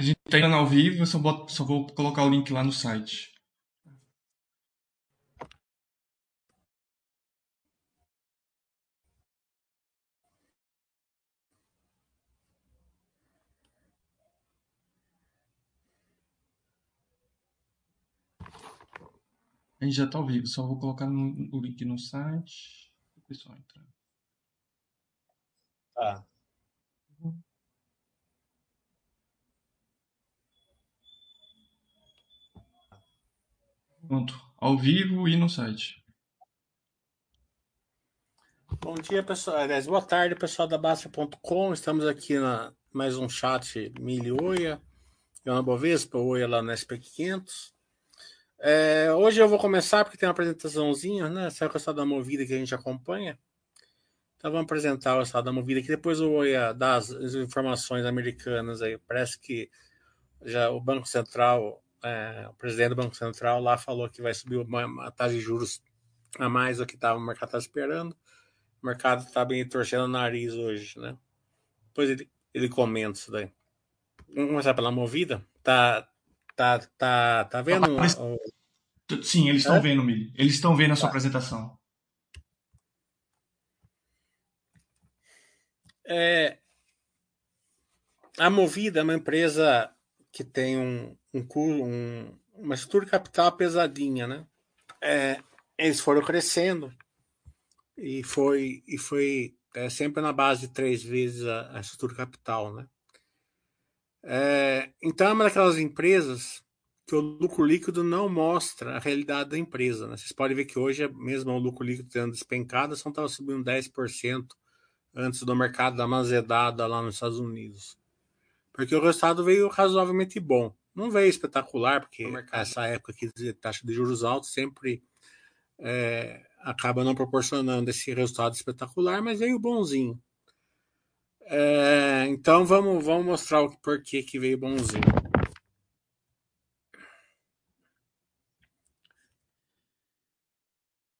A gente tá indo ao vivo, eu só, boto, só vou colocar o link lá no site. A gente já tá ao vivo, só vou colocar no, o link no site. O pessoal entrar. Tá. Pronto, ao vivo e no site. Bom dia, pessoal. Aliás, boa tarde, pessoal da Basta.com. Estamos aqui na mais um chat Mili Oia, Ana Bovespa, Oia lá no SP500. É, hoje eu vou começar porque tem uma apresentaçãozinha, né? Essa é o estado da movida que a gente acompanha. Então vamos apresentar o estado da movida, que depois eu vou dar as informações americanas aí. Parece que já o Banco Central, é, o presidente do Banco Central lá falou que vai subir uma, a taxa de juros a mais do que tava, o mercado está esperando. O mercado está bem torcendo o nariz hoje, né? Depois ele, ele comenta isso daí. Vamos começar pela movida. Tá, tá, tá, tá vendo? Sim, eles estão é? vendo, Mili. Eles estão vendo a sua tá. apresentação. É, a Movida é uma empresa que tem um, um, um uma estrutura capital pesadinha, né? É, eles foram crescendo e foi e foi é, sempre na base de três vezes a, a estrutura capital, né? É, então é uma daquelas empresas que o lucro líquido não mostra a realidade da empresa. Né? Vocês podem ver que hoje, mesmo o lucro líquido tendo despencado, só estava subindo 10% antes do mercado dar uma zedada lá nos Estados Unidos. Porque o resultado veio razoavelmente bom. Não veio espetacular, porque essa época aqui de taxa de juros altos sempre é, acaba não proporcionando esse resultado espetacular, mas veio bonzinho. É, então vamos, vamos mostrar o porquê que veio bonzinho.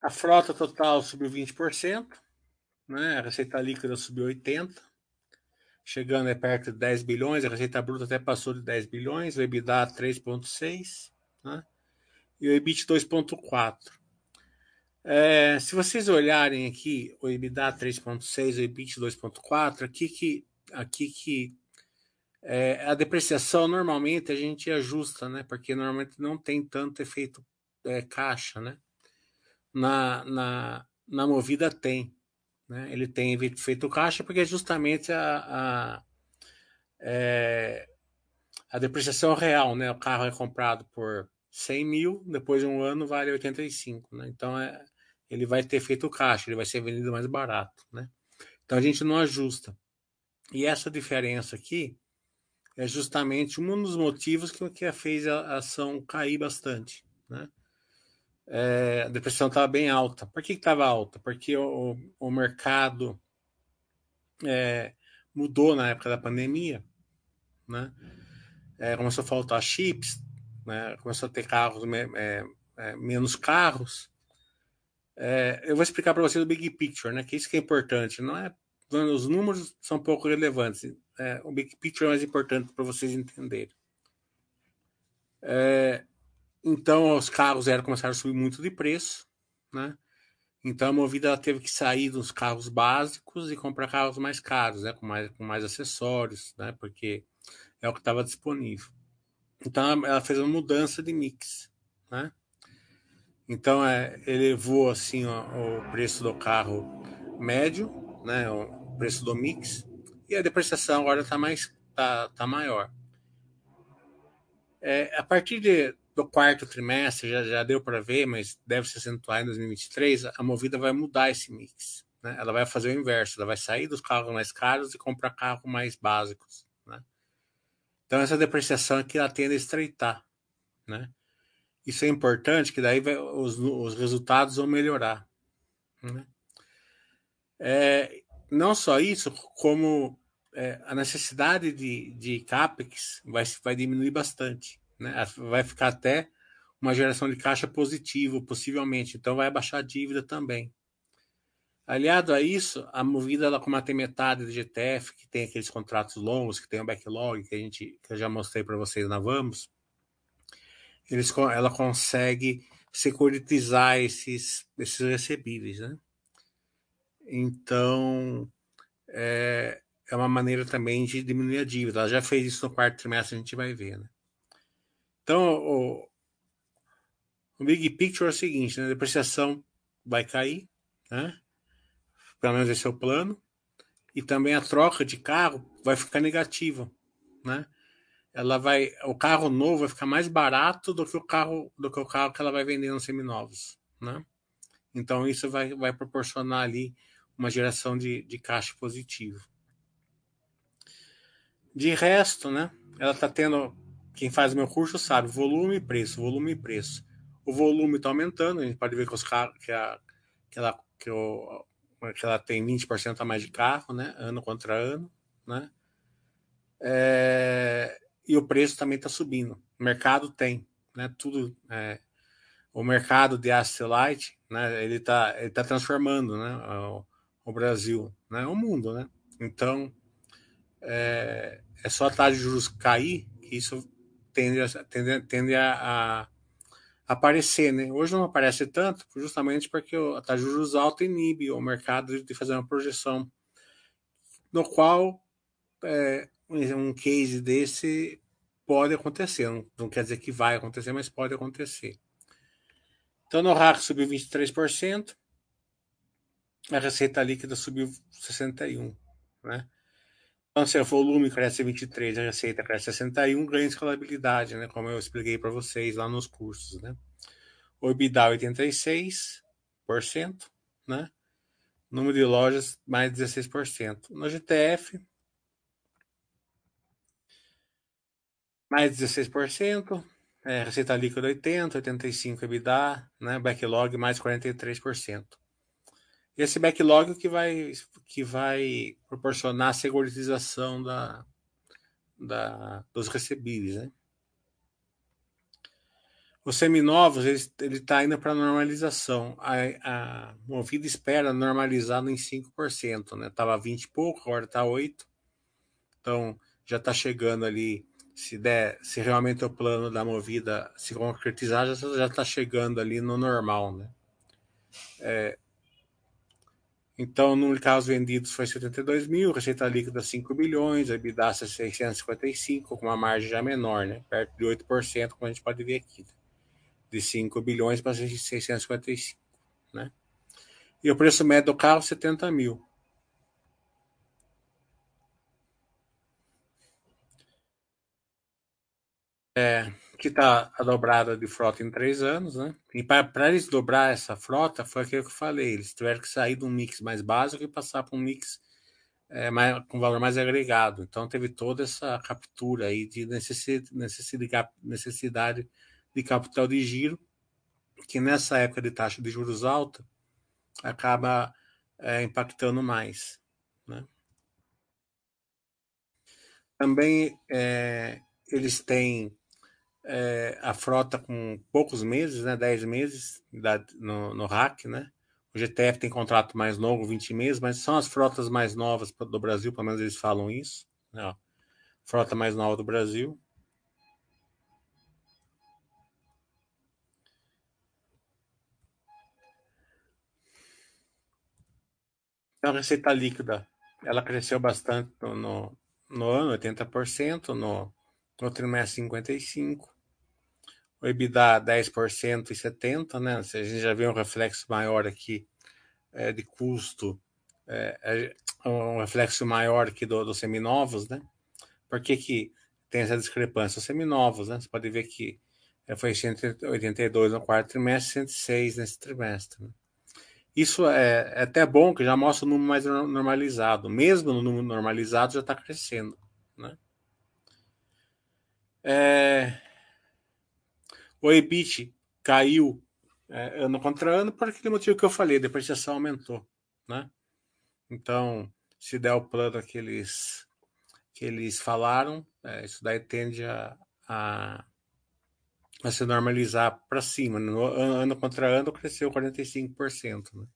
A frota total subiu 20% né? A receita líquida subiu 80, chegando é perto de 10 bilhões, a receita bruta até passou de 10 bilhões, o EBITDA 3.6, né? E o EBIT 2.4. É, se vocês olharem aqui o EBITDA 3.6, o EBIT 2.4, aqui que aqui que é, a depreciação normalmente a gente ajusta, né? Porque normalmente não tem tanto efeito é, caixa, né? Na, na, na movida tem. Né? Ele tem feito caixa porque justamente a, a, é, a depreciação real. Né? O carro é comprado por 100 mil, depois de um ano vale 85. Né? Então é, ele vai ter feito caixa, ele vai ser vendido mais barato. Né? Então a gente não ajusta. E essa diferença aqui é justamente um dos motivos que, que fez a ação cair bastante. Né? É, a depressão estava bem alta. Por que estava alta? Porque o, o mercado é, mudou na época da pandemia, né? É, começou a faltar chips, né? começou a ter carros, é, é, menos carros. É, eu vou explicar para vocês o big picture, né? Que isso que é importante. Não é os números são pouco relevantes. o big picture é mais importante para vocês entenderem. É, então os carros eram começaram a subir muito de preço, né? Então a Movida teve que sair dos carros básicos e comprar carros mais caros, né? Com mais, com mais acessórios, né? Porque é o que estava disponível. Então ela fez uma mudança de mix, né? Então é, elevou assim ó, o preço do carro médio, né? O preço do mix e a depreciação agora está mais tá, tá maior. É, a partir de, do quarto trimestre, já, já deu para ver, mas deve se acentuar em 2023, a Movida vai mudar esse mix. Né? Ela vai fazer o inverso, ela vai sair dos carros mais caros e comprar carros mais básicos. Né? Então, essa depreciação aqui ela tende a estreitar. Né? Isso é importante, que daí vai, os, os resultados vão melhorar. Né? É, não só isso, como é, a necessidade de, de CAPEX vai, vai diminuir bastante né? Vai ficar até uma geração de caixa positivo, possivelmente. Então vai abaixar a dívida também. Aliado a isso, a Movida, ela, como tem metade do GTF, que tem aqueles contratos longos, que tem o backlog, que, a gente, que eu já mostrei para vocês na Vamos, eles, ela consegue securitizar esses, esses recebíveis. Né? Então, é, é uma maneira também de diminuir a dívida. Ela já fez isso no quarto trimestre, a gente vai ver. Né? Então, o, o Big Picture é o seguinte: né? a depreciação vai cair, né? pelo menos esse é o plano, e também a troca de carro vai ficar negativa, né? Ela vai, o carro novo vai ficar mais barato do que o carro do que o carro que ela vai vender nos seminovos, né? Então isso vai, vai proporcionar ali uma geração de, de caixa positivo. De resto, né? Ela está tendo, quem faz o meu curso sabe, volume e preço, volume e preço. O volume está aumentando, a gente pode ver que os carros que, a, que, ela, que que ela tem 20% a mais de carro, né? Ano contra ano, né? É, e o preço também está subindo. O mercado tem, né? Tudo. É, o mercado de asset light, né? Ele está ele tá transformando, né? O, o, Brasil, né? O mundo, né? Então é, é só a taxa de juros cair que isso tende a, tende, tende a, a aparecer, né? Hoje não aparece tanto, justamente porque a taxa de juros inibe o mercado de fazer uma projeção, no qual é, um case desse pode acontecer. Não, não, quer dizer que vai acontecer, mas pode acontecer. Então, no RAC subiu 23%, a receita líquida subiu 61%, né? Então, se o volume cresce 23, a receita cresce 61, ganha escalabilidade, né? Como eu expliquei para vocês lá nos cursos, né? O EBITDA 86%, né? Número de lojas mais 16%. No GTF, mais 16%, é, receita líquida 80, 85 EBITDA, né? Backlog mais 43%. Esse backlog que vai, que vai proporcionar a seguritização da, da, dos recebíveis. Né? Os seminovos, ele está indo para normalização. A, a Movida espera normalizar em 5%. Né? Estava 20 e pouco, agora está 8%. Então, já está chegando ali. Se, der, se realmente o plano da Movida se concretizar, já está chegando ali no normal. Né? É, então, o número de carros vendidos foi 72 mil, receita líquida 5 bilhões, a EBITDA 655, com uma margem já menor, né? perto de 8%, como a gente pode ver aqui. De 5 bilhões para 655. Né? E o preço médio do carro, 70 mil. É, que está a dobrada de frota em três anos, né? E para eles dobrar essa frota, foi aquilo que eu falei, eles tiveram que sair de um mix mais básico e passar para um mix é, mais, com valor mais agregado. Então teve toda essa captura aí de necessidade, necessidade de capital de giro, que nessa época de taxa de juros alta acaba é, impactando mais. Né? Também é, eles têm é, a frota com poucos meses, né, 10 meses da, no, no RAC, né? O GTF tem contrato mais longo, 20 meses, mas são as frotas mais novas do Brasil, pelo menos eles falam isso. Né? Frota mais nova do Brasil. Então, a receita líquida, ela cresceu bastante no, no, no ano, 80%, no, no trimestre 55%. O EBITDA 10% e 70%, né? A gente já vê um reflexo maior aqui é, de custo, é, é, um reflexo maior aqui do, dos seminovos, né? Por que, que tem essa discrepância? Os seminovos, né? Você pode ver que é, foi 182 no quarto trimestre, 106 nesse trimestre. Né? Isso é, é, até bom, que já mostra o número mais normalizado. Mesmo no número normalizado, já está crescendo. É, o EBIT caiu é, ano contra ano por aquele motivo que eu falei, a depreciação aumentou, né? Então, se der o plano que eles, que eles falaram, é, isso daí tende a, a, a se normalizar para cima. No ano contra ano cresceu 45%. Né?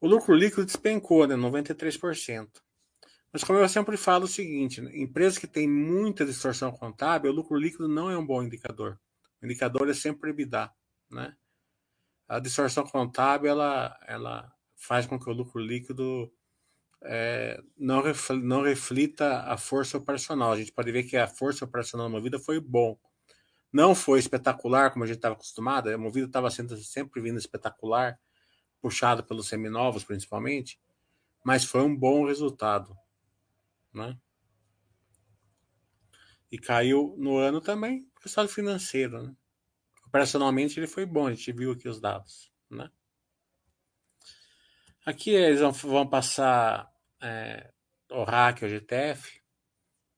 O lucro líquido despencou, né? 93%. Mas como eu sempre falo o seguinte, né? empresas que têm muita distorção contábil, o lucro líquido não é um bom indicador. O indicador é sempre EBITDA, né? A distorção contábil, ela, ela faz com que o lucro líquido é, não, reflita, não reflita a força operacional. A gente pode ver que a força operacional da Movida foi bom. Não foi espetacular, como a gente estava acostumado. A Movida estava sempre vindo espetacular, puxado pelos seminovos, principalmente. Mas foi um bom resultado né? E caiu no ano também o estado financeiro, né? Operacionalmente ele foi bom, a gente viu aqui os dados, né? Aqui eles vão, passar é, o RAC, o GTF,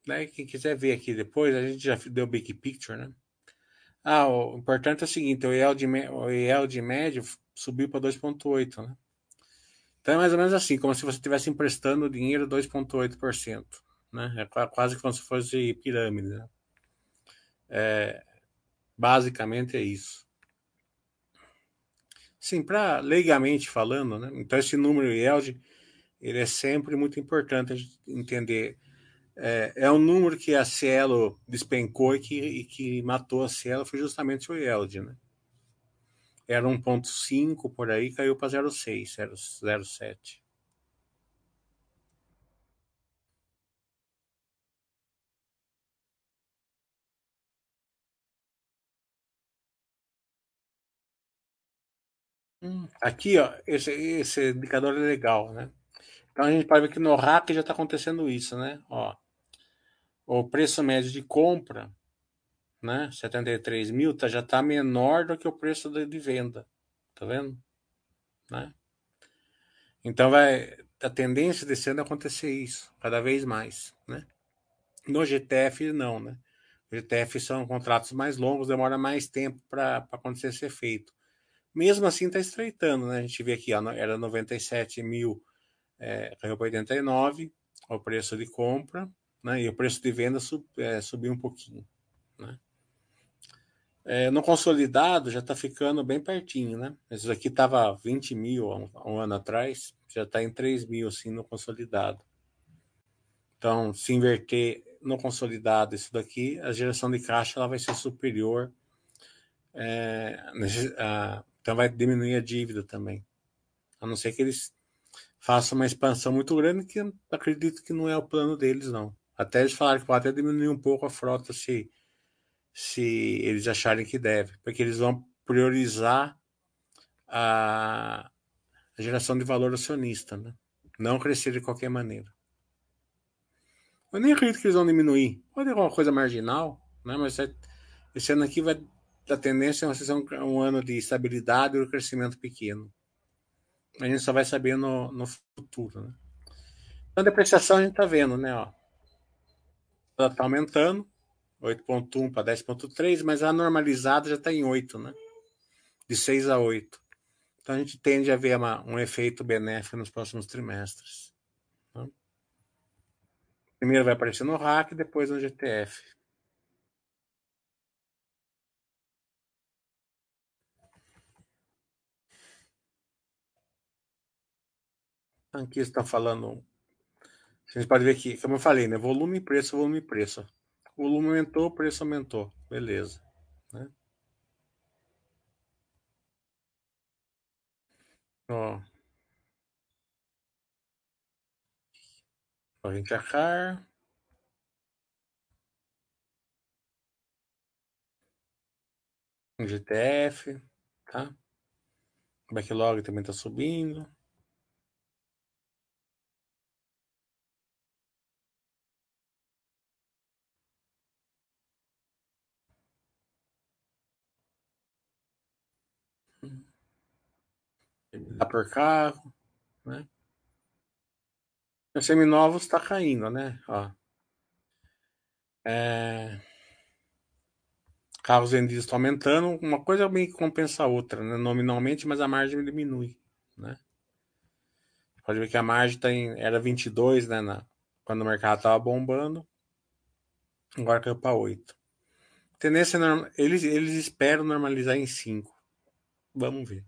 né? Quem quiser ver aqui depois, a gente já deu big picture, né? Ah, o importante é o seguinte, o yield, o yield médio subiu para 2,8, né? Então é mais ou menos assim, como se você estivesse emprestando dinheiro 2,8%. Né? É quase como se fosse pirâmide. Né? É, basicamente é isso. Sim, para legalmente falando, né? então esse número yield ele é sempre muito importante entender. É, é um número que a Cielo despencou e que, e que matou a Cielo foi justamente o yield, né? Era 1.5 por aí, caiu para 0,6, 0,7. Hum, aqui, ó, esse, esse indicador é legal, né? Então a gente pode ver que no RAC já está acontecendo isso, né? Ó, o preço médio de compra né? 73 mil tá, já está menor do que o preço de, de, venda. Tá vendo? Né? Então vai a tendência desse ano é acontecer isso, cada vez mais, né? No GTF não, né? O GTF são contratos mais longos, demora mais tempo para acontecer esse efeito. Mesmo assim está estreitando, né? A gente vê aqui, ó, era 97 mil, é, caiu para 89, o preço de compra, né? E o preço de venda sub, é, subiu um pouquinho, né? É, no consolidado já está ficando bem pertinho, né? Isso aqui estava 20 mil há um, um, ano atrás, já está em 3 mil assim no consolidado. Então, se inverter no consolidado isso daqui, a geração de caixa ela vai ser superior, é, a, então vai diminuir a dívida também. A não ser que eles façam uma expansão muito grande, que acredito que não é o plano deles, não. Até eles falaram que pode até diminuir um pouco a frota se se eles acharem que deve, porque eles vão priorizar a, a geração de valor acionista, né? não crescer de qualquer maneira. Eu nem acredito que eles vão diminuir. Pode ser alguma coisa marginal, né? mas é, esse ano aqui vai a tendência é um, ano de estabilidade e um crescimento pequeno. A gente só vai saber no, no futuro. Né? Então, a depreciação a gente está vendo, né? Ela está aumentando, 8.1 para 10.3, mas a normalizada já está em 8, né? De 6 a 8. Então a gente tende a ver uma, um efeito benéfico nos próximos trimestres. Né? Primeiro vai aparecer no RAC, depois no GTF. Aqui está falando. Vocês podem ver aqui, como eu falei, né? Volume e preço, volume e preço. O volume aumentou, o preço aumentou. Beleza. Né? Ó. A car. GTF, tá? O backlog também está subindo. Por carro, né? Os seminovos está caindo, né? Ó. É... Carros vendidos estão aumentando, uma coisa meio que compensa a outra, né? Nominalmente, mas a margem diminui, né? Pode ver que a margem tá em, era 22, né? Na, quando o mercado estava bombando, agora caiu para 8. Tendência eles, eles esperam normalizar em 5. Vamos ver.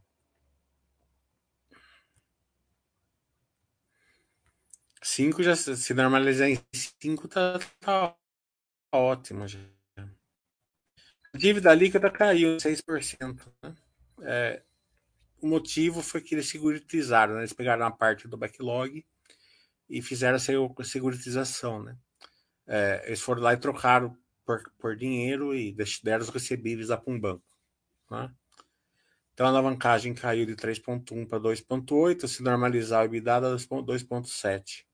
5 já se normalizar em 5 tá, tá ótimo já. A dívida líquida caiu 6%. Né? É, o motivo foi que eles seguritizaram, né? eles pegaram uma parte do backlog e fizeram a seguritização. Né? É, eles foram lá e trocaram por, por dinheiro e deram os recebíveis para um banco. Né? Então a alavancagem caiu de 3,1 para 2,8, se normalizar o EBITDA 2,7.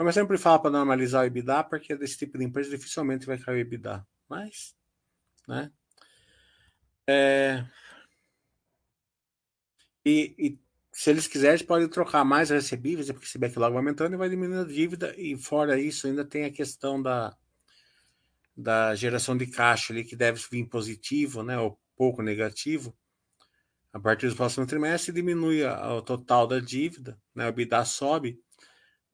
Eu sempre falo para normalizar o EBITDA, porque desse tipo de empresa dificilmente vai cair o EBITDA. Mas, né? É... E, e, se eles quiserem, podem trocar mais recebíveis, porque esse backlog vai aumentando e vai diminuindo a dívida. E fora isso, ainda tem a questão da, da geração de caixa ali, que deve vir positivo, né? Ou pouco negativo a partir do próximo trimestre diminui o total da dívida, né? o EBITDA sobe,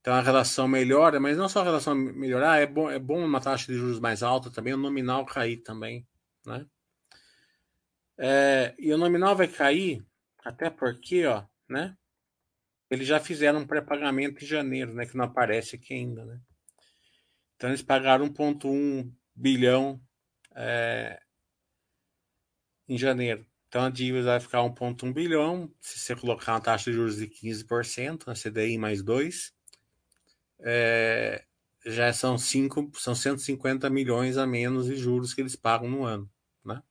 então a relação melhora, mas não só a relação melhorar, é bom, é bom uma taxa de juros mais alta também, o nominal cair também, né? É, e o nominal vai cair, até porque, ó, né? Eles já fizeram um pré-pagamento em janeiro, né? Que não aparece aqui ainda, né? Então eles pagaram 1,1 bilhão é, em janeiro. Então a dívida vai ficar 1,1 bilhão. Se você colocar uma taxa de juros de 15%, a CDI mais 2, é, já são, 5, são 150 milhões a menos de juros que eles pagam no ano. Né?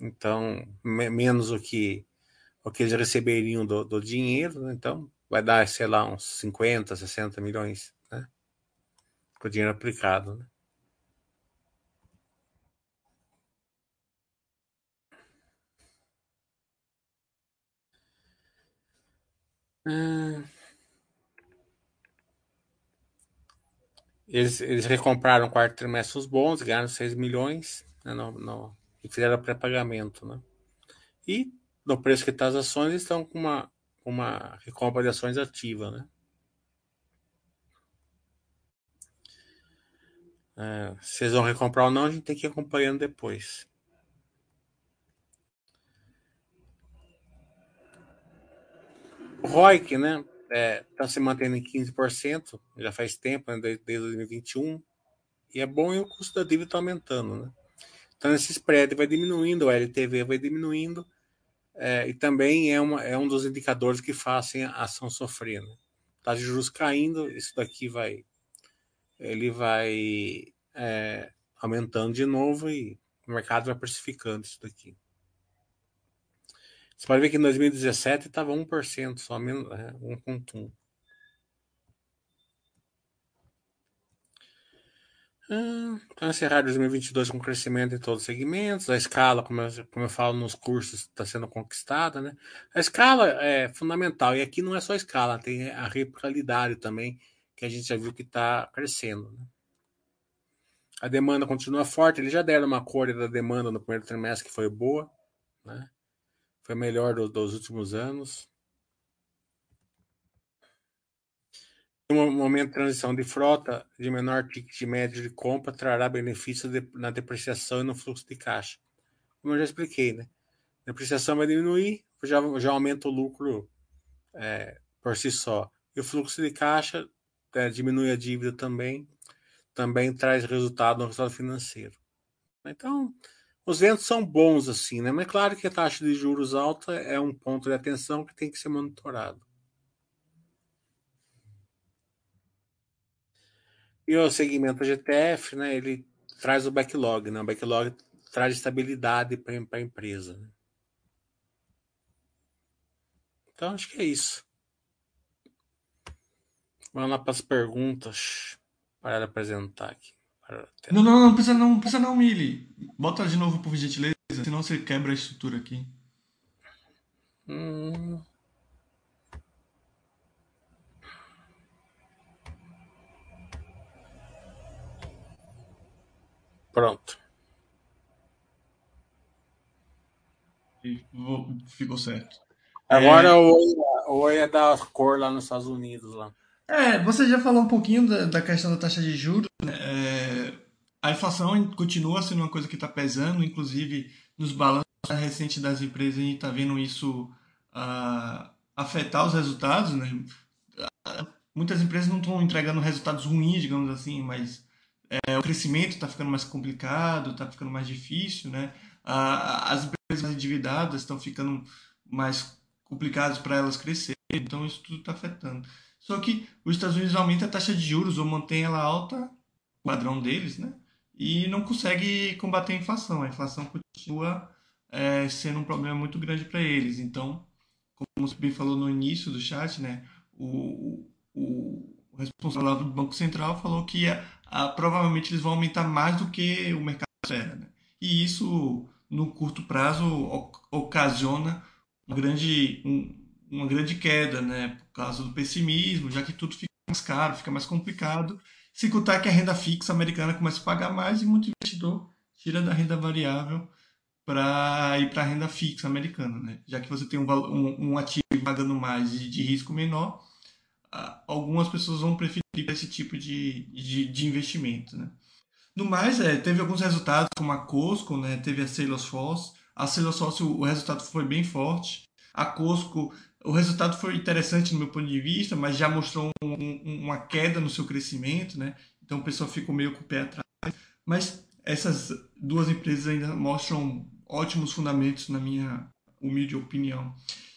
Então, me, menos o que, o que eles receberiam do, do dinheiro, né? então vai dar, sei lá, uns 50, 60 milhões né? com o dinheiro aplicado. Né? Hum. Eles, eles recompraram trimestre os bons, ganharam 6 milhões né, no, no, e fizeram pré-pagamento. Né? E no preço que está as ações, estão com uma, uma recompra de ações ativa. Né? É, se eles vão recomprar ou não, a gente tem que ir acompanhando depois. O né, está é, tá se mantendo em 15%, já faz tempo, né, desde, 2021, e é bom e o custo da dívida está aumentando. Né? Então, esse spread vai diminuindo, o LTV vai diminuindo, é, e também é, uma, é um dos indicadores que fazem a ação sofrer. Né? Taxa de juros caindo, isso daqui vai, ele vai é, aumentando de novo e o mercado vai precificando isso daqui. Você pode ver que em 2017 estava 1%, só menos, é, 1,1%. Ah, então, encerrar 2022 com crescimento em todos os segmentos. A escala, como eu, como eu falo nos cursos, está sendo conquistada. Né? A escala é fundamental. E aqui não é só a escala, tem a replicabilidade também, que a gente já viu que está crescendo. Né? A demanda continua forte. Eles já deram uma cor da demanda no primeiro trimestre que foi boa. Né? Foi melhor do, dos últimos anos. Um momento de transição de frota de menor ticket médio de compra trará benefícios de, na depreciação e no fluxo de caixa. Como eu já expliquei, né? A depreciação vai diminuir, já, já aumenta o lucro é, por si só. E o fluxo de caixa é, diminui a dívida também, também traz resultado no resultado financeiro. Então, os ventos são bons assim, né? Mas é claro que a taxa de juros alta é um ponto de atenção que tem que ser monitorado. E o segmento GTF, né? Ele traz o backlog, né? O backlog traz estabilidade para a empresa. Né? Então acho que é isso. Vamos lá para as perguntas para apresentar aqui. Não, não, não precisa não, precisa não, Mili. Bota de novo por gentileza, senão você quebra a estrutura aqui. Hum. Pronto. Ficou certo. Agora é... o Oi é da cor lá nos Estados Unidos. lá. É, você já falou um pouquinho da, da questão da taxa de juros. Né? É, a inflação continua sendo uma coisa que está pesando, inclusive nos balanços recentes das empresas, a gente está vendo isso uh, afetar os resultados. Né? muitas empresas não estão entregando resultados ruins, digamos assim, mas é, o crescimento está ficando mais complicado, está ficando mais difícil, né? as empresas endividadas estão ficando mais complicadas para elas crescerem, então isso tudo está afetando. Só que os Estados Unidos aumenta a taxa de juros ou mantém ela alta, padrão deles, né? E não consegue combater a inflação. A inflação continua é, sendo um problema muito grande para eles. Então, como você bem falou no início do chat, né? O, o, o responsável do Banco Central falou que a, a, provavelmente eles vão aumentar mais do que o mercado espera. Né? E isso, no curto prazo, ocasiona uma grande, um, uma grande queda, né? por causa do pessimismo, já que tudo fica mais caro, fica mais complicado. Se contar que a renda fixa americana começa a pagar mais e muito investidor tira da renda variável para ir para a renda fixa americana, né? Já que você tem um, um, um ativo pagando mais e de risco menor, algumas pessoas vão preferir esse tipo de, de, de investimento, né? No mais, é, teve alguns resultados, como a Costco, né? Teve a Salesforce. A Salesforce, o resultado foi bem forte. A Costco, o resultado foi interessante no meu ponto de vista, mas já mostrou um, um, uma queda no seu crescimento, né? Então o pessoal ficou meio com o pé atrás. Mas essas duas empresas ainda mostram ótimos fundamentos, na minha humilde opinião.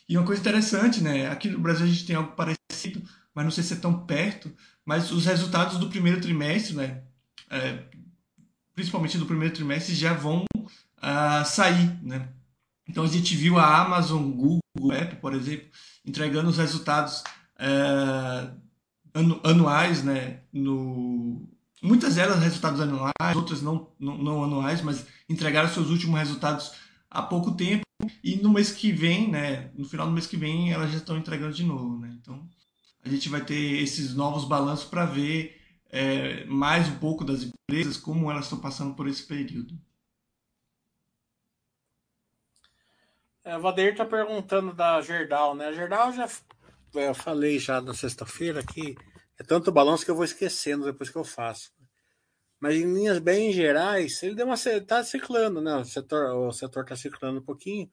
E uma coisa interessante, né? Aqui no Brasil a gente tem algo parecido, mas não sei se é tão perto, mas os resultados do primeiro trimestre, né? É, principalmente do primeiro trimestre, já vão uh, sair, né? Então a gente viu a Amazon, Google, Apple, por exemplo, entregando os resultados uh, anuais, né? No, muitas delas resultados anuais, outras não, não, não anuais, mas entregaram seus últimos resultados há pouco tempo e no mês que vem, né, no final do mês que vem, elas já estão entregando de novo, né? Então, a gente vai ter esses novos balanços para ver é, mais um pouco das empresas, como elas estão passando por esse período. É, o Vadeir está perguntando da Gerdau, né? A Gerdau já é, eu falei já na sexta-feira que é tanto balanço que eu vou esquecendo depois que eu faço. Mas em linhas bem gerais, ele deu uma tá ciclando, né? O setor o setor está ciclando um pouquinho.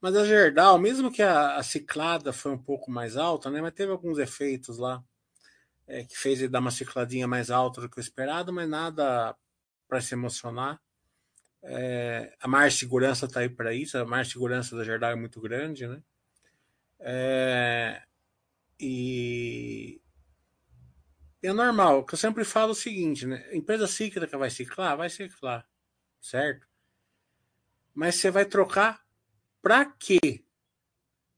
Mas a Gerdau, mesmo que a, a, ciclada foi um pouco mais alta, né? Mas teve alguns efeitos lá é, que fez ele dar uma cicladinha mais alta do que o esperado, mas nada para se emocionar. É, a de segurança está aí para isso, a de segurança da Gerdau é muito grande, né? É, e é normal, que eu sempre falo o seguinte, né? Empresa cíclica vai ciclar? Vai ciclar, certo? Mas você vai trocar para quê?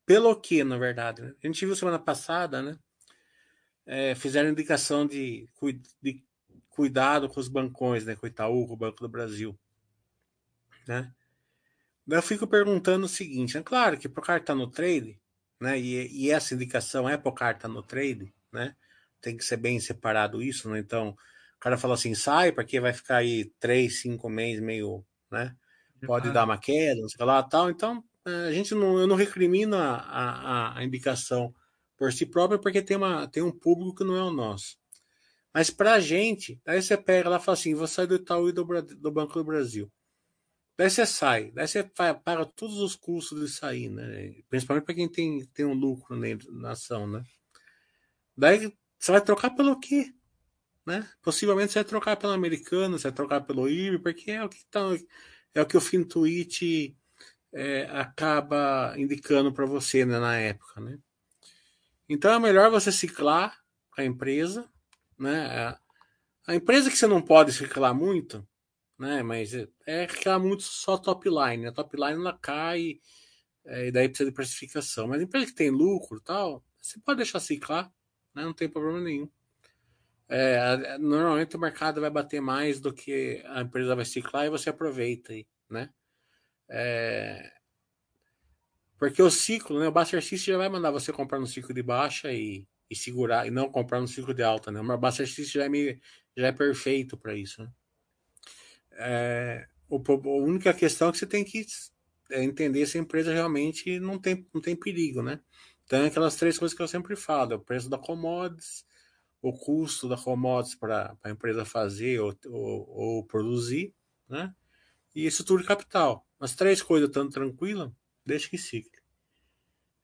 Pelo que, na verdade? Né? A gente viu semana passada, né? É, fizeram indicação de, de, cuidado com os bancões, né? Com o Itaú, com o Banco do Brasil, né? Eu fico perguntando o seguinte, é né? claro que para o cara estar tá no trade, né? E, e essa indicação é para o cara estar tá no trade, né? tem que ser bem separado isso, né? Então, o cara fala assim, sai, porque vai ficar aí três, cinco meses meio, né? Pode dar uma queda, não sei lá, tal. Então, a gente não, eu não recrimino a, a, a indicação por si própria, porque tem, uma, tem um público que não é o nosso. Mas para a gente, aí você pega lá e fala assim: vou sair do Itaú e do, do Banco do Brasil. Daí você sai, daí você paga todos os custos de sair, né? Principalmente para quem tem, tem um lucro na ação, né? Daí você vai trocar pelo quê? Né? Possivelmente você vai trocar pelo americano, você vai trocar pelo IB, porque é o que tá, é o que o Fintuit é, acaba indicando para você né, na época, né? Então é melhor você ciclar a empresa, né? A empresa que você não pode ciclar muito, né? Mas é, é ciclar muito só top line. A top line ela cai é, e daí precisa de precificação. Mas empresa que tem lucro, tal, você pode deixar ciclar né? não tem problema nenhum. É, normalmente o mercado vai bater mais do que a empresa vai ciclar e você aproveita aí, né? É, porque o ciclo, né? O Buster System já vai mandar você comprar no ciclo de baixa e, e segurar, e não comprar no ciclo de alta, né? O Buster System já é, meio, já é perfeito para isso, né? É, o, a única questão é que você tem que é, entender se a empresa realmente não tem, não tem perigo, né? Então, é aquelas três coisas que eu sempre falo: é o preço da commodities, o custo da commodities para a empresa fazer ou, ou, ou, produzir, né? E estrutura de capital. As três coisas estando tranquila, deixa que cicle.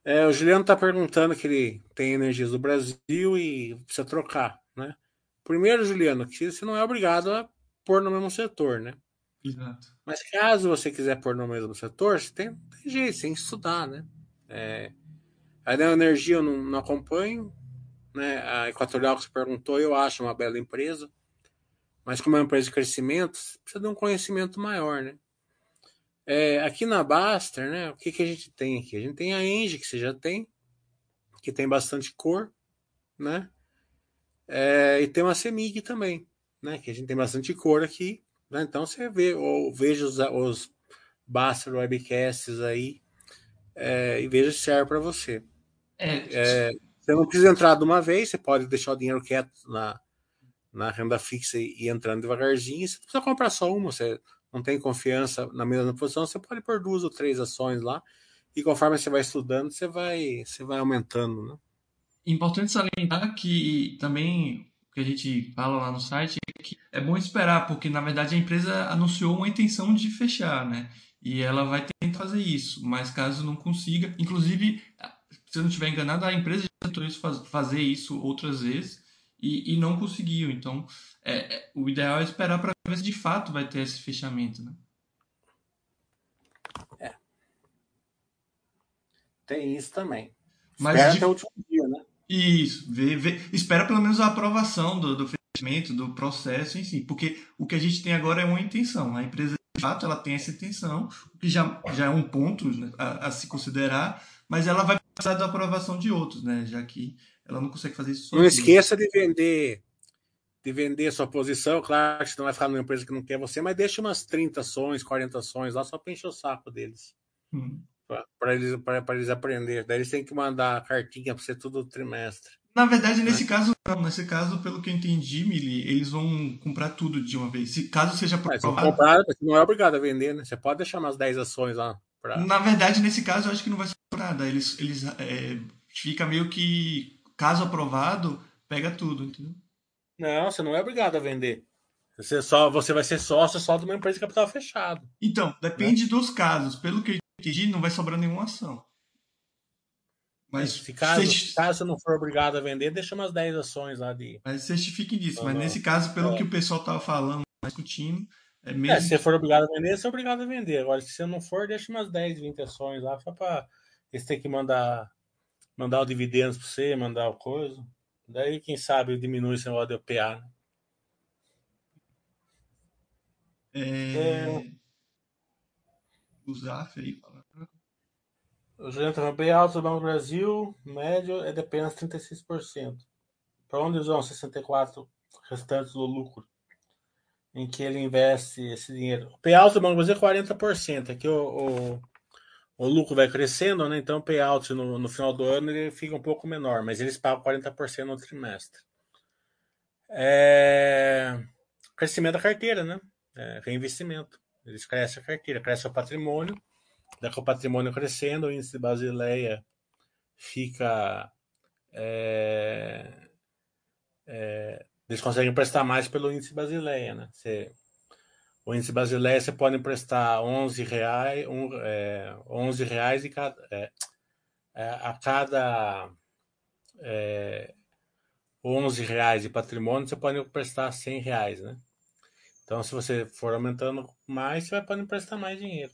É, o Juliano está perguntando que ele tem energias do Brasil e precisa trocar, né? Primeiro, Juliano, que você não é obrigado a pôr no mesmo setor, né? Exato. Mas caso você quiser pôr no mesmo setor, você tem, tem jeito, você tem que estudar, né? É, a energia eu não, não acompanho, né? A Equatorial que você perguntou, eu acho uma bela empresa, mas como é uma empresa de crescimento, precisa de um conhecimento maior, né? É, aqui na Baster, né? O que, que a gente tem aqui? A gente tem a Engie, que você já tem, que tem bastante cor, né? É, e tem uma Semig também, né? Que a gente tem bastante cor aqui, né? Então você vê, ou veja os, os Baster Webcasts aí é, e veja se serve para você. É, é, você não precisa entrar de uma vez, você pode deixar o dinheiro quieto na, na renda fixa e, e entrando devagarzinho. Você precisa comprar só uma, você não tem confiança na mesma posição, você pode pôr duas ou três ações lá. E conforme você vai estudando, você vai, você vai aumentando, né? Importante salientar que também o que a gente fala lá no site é que é bom esperar, porque na verdade a empresa anunciou uma intenção de fechar, né? E ela vai tentar fazer isso, mas caso não consiga, inclusive, se eu não estiver enganado, a empresa já tentou isso, fazer isso outras vezes e, e não conseguiu. Então, é, é o ideal é esperar para ver se de fato vai ter esse fechamento, né? É. Tem isso também. Mas Espera de... até o último? Isso, vê, vê, espera pelo menos a aprovação do, do fechamento, do processo em si, porque o que a gente tem agora é uma intenção. A empresa, de fato, ela tem essa intenção, o que já, já é um ponto né, a, a, se considerar, mas ela vai precisar da aprovação de outros, né? Já que ela não consegue fazer isso sozinha. Não esqueça de vender de vender sua posição, claro que você não vai ficar numa empresa que não quer você, mas deixa umas 30 ações, 40 ações lá só para encher o saco deles. Hum para eles, eles aprender. Daí eles têm que mandar a cartinha para você todo trimestre. Na verdade, nesse né? caso, não. Nesse caso, pelo que eu entendi, Mili, eles vão comprar tudo de uma vez. Se caso seja aprovado. comprar, não é obrigado a vender, né? Você pode deixar umas 10 ações lá. Pra... Na verdade, nesse caso, eu acho que não vai ser nada. Eles, eles é, fica meio que, caso aprovado, pega tudo, entendeu? Não, você não é obrigado a vender. Você, só, você vai ser sócio só de uma empresa de capital fechado. Então, depende né? dos casos. Pelo que entendi, não vai sobrar nenhuma ação. Mas se caso, certi... caso não for obrigado a vender, deixa umas 10 ações lá de. Mas certifique disso. Mas nesse caso, pelo é. que o pessoal estava falando, discutindo, é mesmo. É, se você for obrigado a vender, você é obrigado a vender. Agora, se você não for, deixa umas 10, 20 ações lá, só para eles terem que mandar, mandar o dividendos para você, mandar o coisa. Daí, quem sabe, diminui esse negócio de OPA. Né? É... é o Zaf aí. O gerente bem alto do Banco do Brasil, médio é de apenas 36%. Para onde vão 64% restantes do lucro? Em que ele investe esse dinheiro? O payout do Banco do Brasil é 40%. Aqui o, o, o lucro vai crescendo, né? Então o payout no, no final do ano ele fica um pouco menor, mas eles pagam 40% no trimestre. É... Crescimento da carteira, né? É, reinvestimento. Eles crescem a carteira, cresce o patrimônio, daí com o patrimônio crescendo, o índice de Basileia fica. É, é, eles conseguem prestar mais pelo índice Basileia, né? Você, o índice Basileia você pode emprestar 11 reais, um, é, 11 reais e cada, é, é, a cada é, 11 reais de patrimônio você pode emprestar 100 reais, né? Então, se você for aumentando mais, você vai poder emprestar mais dinheiro.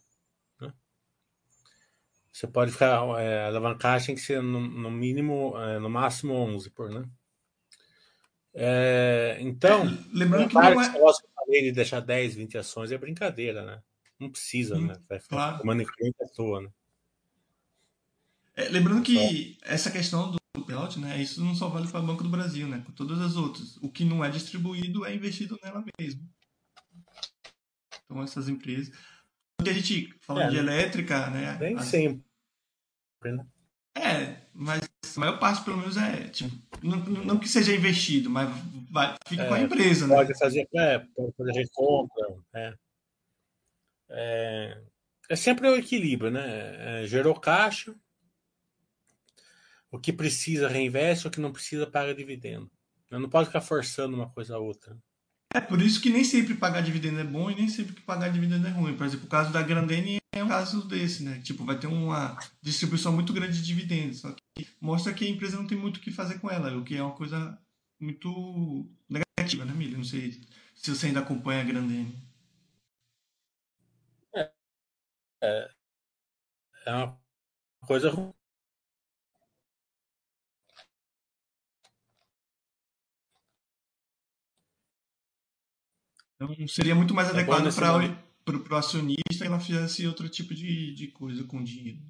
Né? Você pode ficar. É, a alavancagem tem que ser no, no mínimo, é, no máximo 11 por, né? É, então, é, lembrando que não é... que eu falei de deixar 10, 20 ações é brincadeira, né? Não precisa, hum, né? Vai ficar claro. tomando cliente à toa, né? É, lembrando que essa questão do payout, né? Isso não só vale para o Banco do Brasil, né? Com todas as outras. O que não é distribuído é investido nela mesmo. Então, essas empresas. Quando a gente fala é, de elétrica, né? Nem as... sempre. Né? É, mas a maior parte, pelo menos, é. Tipo, não, não que seja investido, mas vai, fica é, com a empresa, pode né? Fazer, é, pode fazer recompra. É. É, é sempre o equilíbrio, né? É, gerou caixa. O que precisa reinveste, o que não precisa paga dividendo. Eu não pode ficar forçando uma coisa a outra. É por isso que nem sempre pagar dividendo é bom e nem sempre que pagar dividendo é ruim. Por exemplo, o caso da Grandene é um caso desse, né? Tipo, vai ter uma distribuição muito grande de dividendos, só que mostra que a empresa não tem muito o que fazer com ela, o que é uma coisa muito negativa, né, Milho? Não sei se você ainda acompanha a Grandene. É, é, é uma coisa ruim. Então seria muito mais é adequado para o acionista que ela fizesse outro tipo de, de coisa com dinheiro.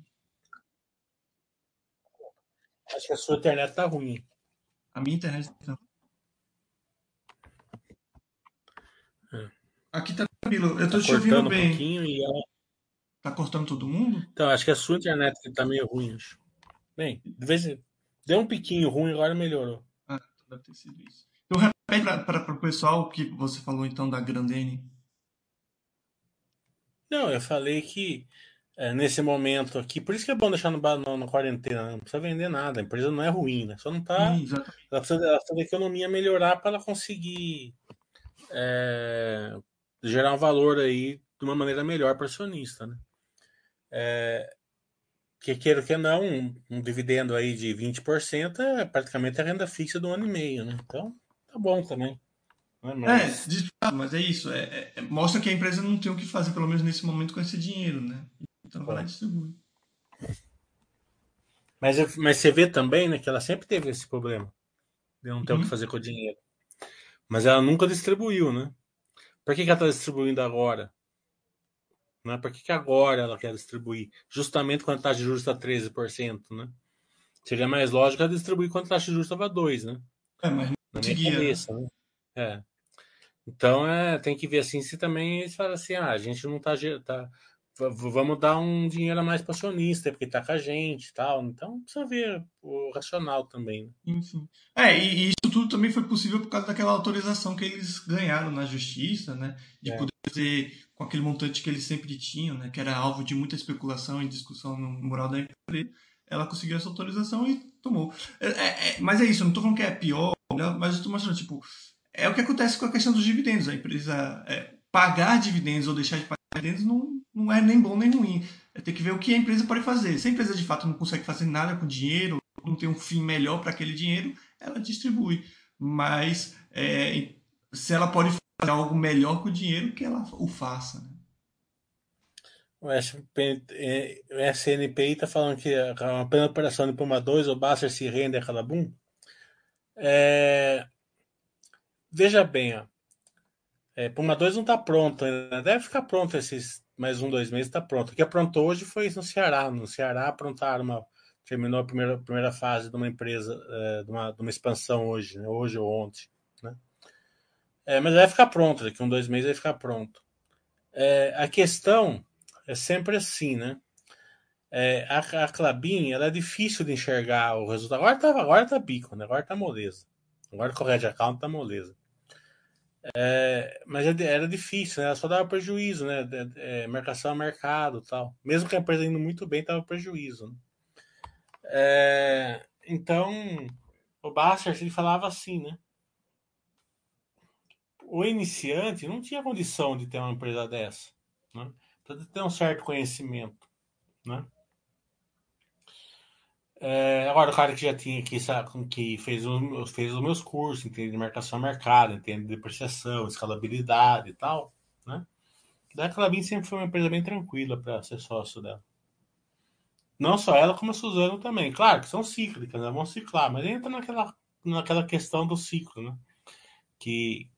Acho que a sua internet tá ruim. A minha internet tá. É. Aqui tá tranquilo. Eu tô tá te ouvindo bem. Um e ela... Tá cortando todo mundo? Então, acho que a sua internet tá meio ruim. Acho. Bem, de vez em... deu um piquinho ruim, agora melhorou. Ah, deve ter sido isso. Então, repete para o pessoal o que você falou então da Grandene. Não, eu falei que é, nesse momento aqui, por isso que é bom deixar no, no, na quarentena, né? não precisa vender nada, a empresa não é ruim, né? Só não tá. ela, precisa, ela precisa da economia melhorar para ela conseguir é, gerar um valor aí de uma maneira melhor para o acionista, né? É, que queira que não, um, um dividendo aí de 20% é praticamente a renda fixa do ano e meio, né? Então, tá bom também. Né? Mas... É, mas é isso. É, é, é, mostra que a empresa não tem o que fazer, pelo menos nesse momento, com esse dinheiro, né? Então vai lá e distribui. Mas, mas você vê também né, que ela sempre teve esse problema de não ter uhum. o que uhum. fazer com o dinheiro. Mas ela nunca distribuiu, né? Por que, que ela está distribuindo agora? Né? Por que, que agora ela quer distribuir? Justamente quando a taxa de juros está 13%, né? Seria mais lógico ela distribuir quando a taxa de juros estava 2%, né? É, mas minha cabeça, né? É. Então é, tem que ver assim se também eles falam assim, ah, a gente não tá, tá vamos dar um dinheiro a mais para acionista, porque tá com a gente e tal. Então precisa ver o racional também. Né? Enfim. É, e, isso tudo também foi possível por causa daquela autorização que eles ganharam na justiça, né? De é. poder fazer com aquele montante que eles sempre tinham, né? Que era alvo de muita especulação e discussão no mural da empresa. Ela conseguiu essa autorização e tomou. É, é, é mas é isso, eu não tô falando que é pior, mas eu tô mostrando, tipo, é o que acontece com a questão dos dividendos. A empresa é, pagar dividendos ou deixar de pagar dividendos não, não é nem bom nem ruim. É ter que ver o que a empresa pode fazer. Se a empresa de fato não consegue fazer nada com dinheiro, não tem um fim melhor para aquele dinheiro, ela distribui. Mas é, se ela pode fazer algo melhor com o dinheiro, que ela o faça. Né? O, SNPI está falando que a pena operação de Puma 2, o Basser se rende a Calabum. É, veja bem, ó, é, Puma 2 não está pronto ainda. Deve ficar pronto esses mais um, dois meses, está pronto. O que aprontou hoje foi no Ceará. No Ceará aprontaram uma. Terminou a primeira, primeira fase de uma empresa, é, de, uma, de uma expansão hoje, né? hoje ou ontem. Né? É, mas vai ficar pronto, daqui um, dois meses vai ficar pronto. É, a questão é sempre assim, né? É, a, a Clabin, ela é difícil de enxergar o resultado. Agora tá, agora tá bico, né? agora tá moleza. Agora com o Red Account tá moleza. É, mas é era difícil, né? Ela só dava prejuízo, né? É, marcação a mercado tal. Mesmo que a empresa indo muito bem, dava prejuízo. Né? É, então, o Basser ele falava assim, né? O iniciante não tinha condição de ter uma empresa dessa, né? Ter um certo conhecimento, né? É, agora, o cara que já tinha sabe, que fez, o, fez os meus cursos, entende de marcação a mercado, entende de depreciação, escalabilidade e tal, né? Da Clabin sempre foi uma empresa bem tranquila para ser sócio dela. Não só ela, como a Suzano também. Claro que são cíclicas, né? vão ciclar, mas entra naquela, naquela questão do ciclo, né? Que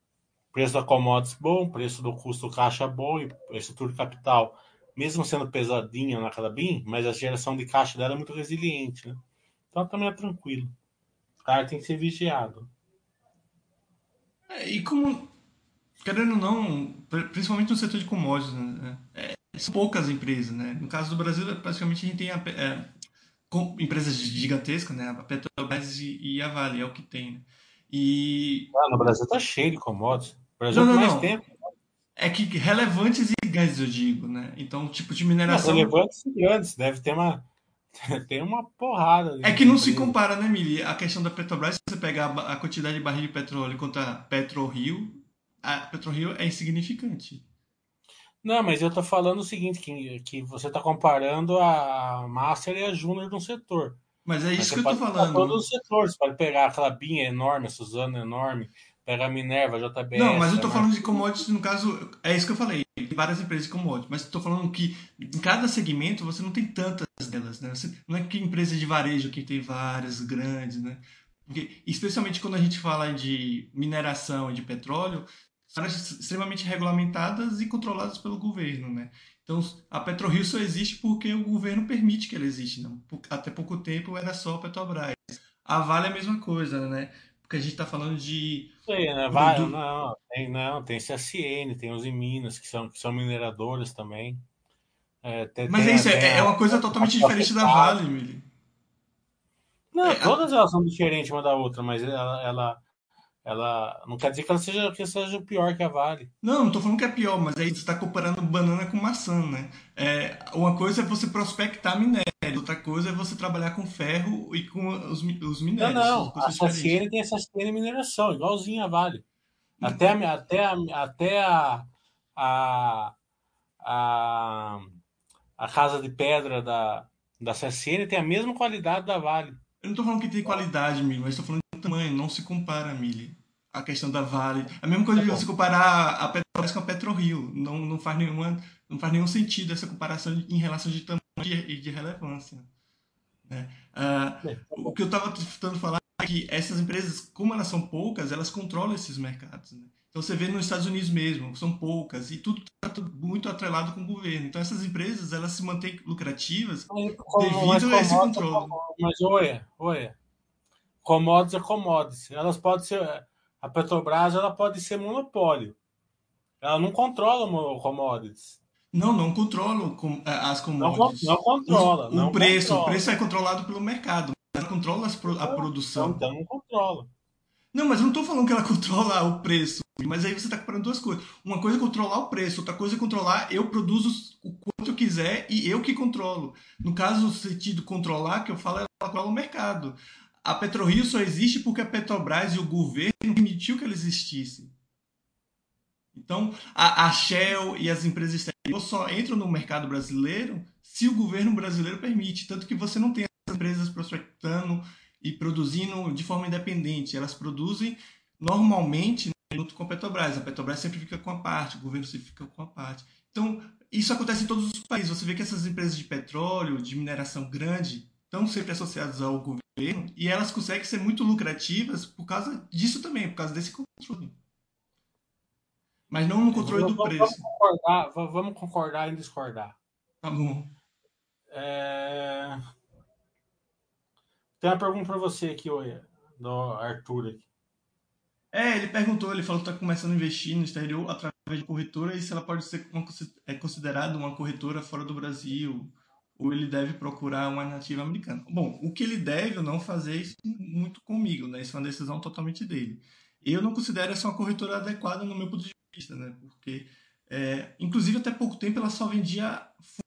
preço da commodities bom, preço do custo caixa bom e estrutura de capital mesmo sendo pesadinha na Calabim, mas a geração de caixa dela é muito resiliente, né? Então também é tranquilo. O cara tem que ser vigiado. É, e como, querendo ou não, principalmente no setor de commodities, né? É, são poucas empresas, né? No caso do Brasil, praticamente a gente tem a, é, empresas gigantescas, né? A Petrobras e, e, a Vale, é o que tem. Né? E... Ah, no Brasil tá cheio de commodities. O Brasil não, não, mais não. tempo é que relevantes e grandes, eu digo, né? Então, tipo de mineração. Não, relevantes e grandes, deve ter uma. Tem uma porrada. É que não se compara, né, Mili? A questão da Petrobras, se você pegar a quantidade de barril de petróleo contra PetroRio, a PetroRio é insignificante. Não, mas eu tô falando o seguinte, que, que você tá comparando a Master e a Júnior no setor. Mas é isso mas que eu tô falando. Todos os setores, pode pegar aquela Binha enorme, a Suzana enorme, pega a Minerva, a JBS. Não, mas eu tô falando de commodities, no caso, é isso que eu falei, tem várias empresas de commodities, mas tô falando que em cada segmento você não tem tantas delas, né? Você, não é que empresa de varejo que tem várias grandes, né? Porque, especialmente quando a gente fala de mineração e de petróleo, são extremamente regulamentadas e controladas pelo governo, né? Então, a PetroRio só existe porque o governo permite que ela exista. Não? Até pouco tempo era só a Petrobras. A Vale é a mesma coisa, né? Porque a gente está falando de. Sim, né? Do... não, tem, não, tem CSN, tem os Minas, que são, que são mineradoras também. É, tem, Mas é isso, é, é uma coisa totalmente diferente da Vale, Mili. Não, é, todas elas são diferentes uma da outra, mas ela, ela, ela não quer dizer que ela seja, que seja pior que a Vale. Não, não estou falando que é pior, mas aí você está comparando banana com maçã, né? É, uma coisa é você prospectar minério, outra coisa é você trabalhar com ferro e com os, os minérios. Não, não, a SACN tem essa SACN mineração, igualzinho a Vale. Até, a, até, a, até a, a, a, a casa de pedra da, da CSN tem a mesma qualidade da Vale. Eu não estou falando que tem qualidade, Mili, mas estou falando de tamanho. Não se compara, Mili. A questão da Vale. A mesma coisa de tá você comparar a Petrobras com a PetroRio. Não, não, faz nenhuma, não faz nenhum sentido essa comparação em relação de tamanho e de relevância. Né? Uh, o que eu estava tentando falar é que essas empresas, como elas são poucas, elas controlam esses mercados. Né? Então você vê nos Estados Unidos mesmo, são poucas e tudo está muito atrelado com o governo. Então essas empresas elas se mantêm lucrativas devido a esse controle. Mas oi, oi. Commodities é commodities. Elas podem ser a Petrobras, ela pode ser monopólio. Ela não controla o commodities. Não, não controla as commodities. Não, não controla. O, não preço, controla. o preço é controlado pelo mercado. Ela controla a produção. Então não controla. Não, mas eu não estou falando que ela controla o preço. Mas aí você está comparando duas coisas. Uma coisa é controlar o preço, outra coisa é controlar eu produzo o quanto eu quiser e eu que controlo. No caso, o sentido controlar que eu falo, ela controla o mercado. A PetroRio só existe porque a Petrobras e o governo permitiu que ela existisse. Então, a, a Shell e as empresas exteriores só entram no mercado brasileiro se o governo brasileiro permite. Tanto que você não tem essas empresas prospectando e produzindo de forma independente. Elas produzem normalmente junto com a Petrobras. A Petrobras sempre fica com a parte, o governo sempre fica com a parte. Então, isso acontece em todos os países. Você vê que essas empresas de petróleo, de mineração grande, estão sempre associadas ao governo e elas conseguem ser muito lucrativas por causa disso também, por causa desse controle. Mas não no controle vamos, do preço. Vamos concordar, vamos concordar em discordar. Tá bom. É... Tem uma pergunta para você aqui, Oia, do Arthur. Aqui. É, ele perguntou, ele falou que está começando a investir no exterior através de corretora e se ela pode ser uma, é considerada uma corretora fora do Brasil ou ele deve procurar uma nativa americana. Bom, o que ele deve ou não fazer isso muito comigo, né? Isso é uma decisão totalmente dele. Eu não considero essa uma corretora adequada no meu ponto de vista, né? Porque, é, inclusive, até pouco tempo ela só vendia